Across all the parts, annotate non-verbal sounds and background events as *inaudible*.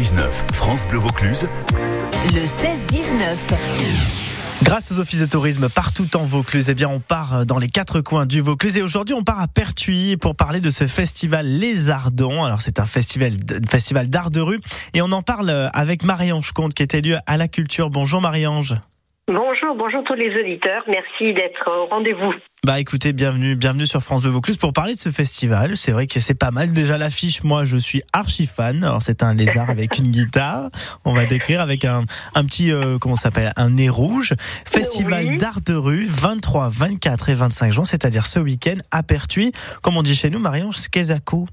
16-19, France Bleu Vaucluse. Le 16-19. Grâce aux offices de tourisme partout en Vaucluse, eh bien, on part dans les quatre coins du Vaucluse et aujourd'hui, on part à Pertuis pour parler de ce festival Les Ardents. Alors, c'est un festival, festival d'art de rue et on en parle avec Marie-Ange Comte qui est élue à la culture. Bonjour Marie-Ange. Bonjour, bonjour tous les auditeurs. Merci d'être au rendez-vous. Bah écoutez, bienvenue, bienvenue sur France Bleu Vaucluse pour parler de ce festival. C'est vrai que c'est pas mal. Déjà l'affiche, moi je suis archi fan. Alors c'est un lézard *laughs* avec une guitare. On va décrire avec un, un petit euh, comment s'appelle? Un nez rouge. Festival Oui. d'art de rue 23, 24 et 25 juin, c'est-à-dire ce week-end à Pertuis. Comme on dit chez nous, Marion Skezako.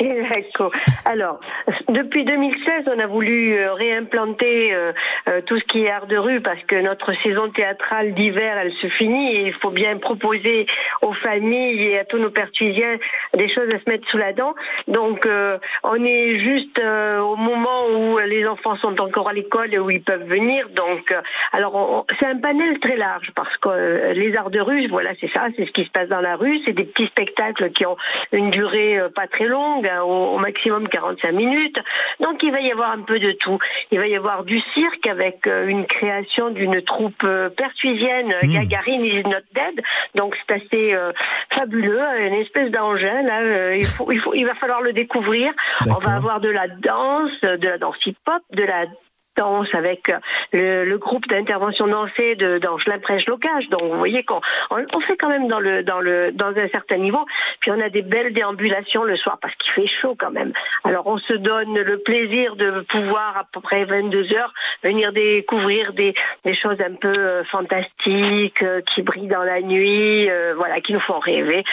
*laughs* D'accord. Alors, depuis 2016, on a voulu euh, réimplanter euh, euh, tout ce qui est art de rue parce que notre saison théâtrale d'hiver, elle se finit et il faut bien proposer aux familles et à tous nos pertuisiens des choses à se mettre sous la dent. Donc, on est juste au moment où les enfants sont encore à l'école et où ils peuvent venir. Donc, alors, c'est un panel très large parce que les arts de rue, voilà, c'est ça, c'est ce qui se passe dans la rue. C'est des petits spectacles qui ont une durée pas très longue, hein, au, au maximum 45 minutes. Donc il va y avoir un peu de tout. Il va y avoir du cirque avec euh, une création d'une troupe euh, pertuisienne, euh, Mm. Gagarine is not dead. Donc c'est assez euh, fabuleux, une espèce d'engin. Là, euh, il, faut, il, faut, il va falloir le découvrir. On va avoir de la danse, de la danse hip-hop, de la avec euh, le, le groupe d'intervention dansée de Prêche Locage. Donc vous voyez qu'on on, on fait quand même dans le dans le dans un certain niveau. Puis on a des belles déambulations le soir parce qu'il fait chaud quand même. Alors on se donne le plaisir de pouvoir à peu près 22 heures venir découvrir des, des choses un peu euh, fantastiques euh, qui brillent dans la nuit, euh, voilà, qui nous font rêver.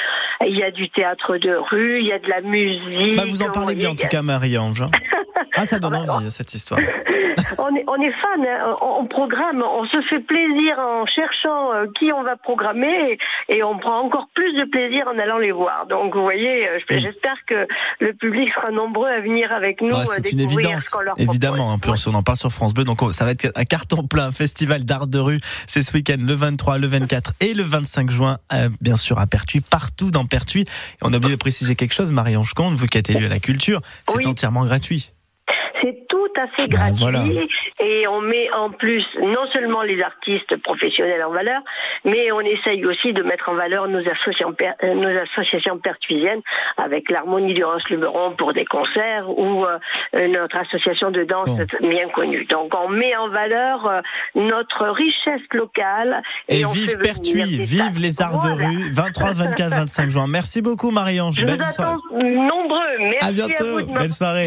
Il y a du théâtre de rue, il y a de la musique. Bah vous en parlez bien en tout cas, Marie-Ange. *laughs* Ah, ça donne bah, envie cette histoire. *laughs* on est, on est fan, hein. on, on programme, on se fait plaisir en cherchant euh, qui on va programmer et, et on prend encore plus de plaisir en allant les voir. Donc vous voyez, euh, j'espère que le public sera nombreux à venir avec nous euh, c'est une évidence, ce leur évidemment. En propose. plus, on en parle sur France Bleu, donc ça va être un carton plein. Festival d'art de rue, c'est ce week-end, le 23, le 24 et le 25 juin, euh, bien sûr à Pertuis, partout dans Pertuis. Et on a oublié de préciser quelque chose, Marie-Ange Comte, vous qui êtes élue à la culture, c'est Oui. entièrement gratuit. C'est tout à fait Bah, gratuit voilà. et on met en plus non seulement les artistes professionnels en valeur, mais on essaye aussi de mettre en valeur nos associations, euh, nos associations pertuisiennes avec l'Harmonie du Luberon pour des concerts ou euh, notre association de danse Bon. bien connue. Donc on met en valeur euh, notre richesse locale Et, on vive Pertuis, vive les arts Voilà. de rue, 23, 24, 25 juin. Merci beaucoup Marie-Ange, Je vous belle attends nombreux. Merci À à bientôt, vous de m'avoir belle soirée.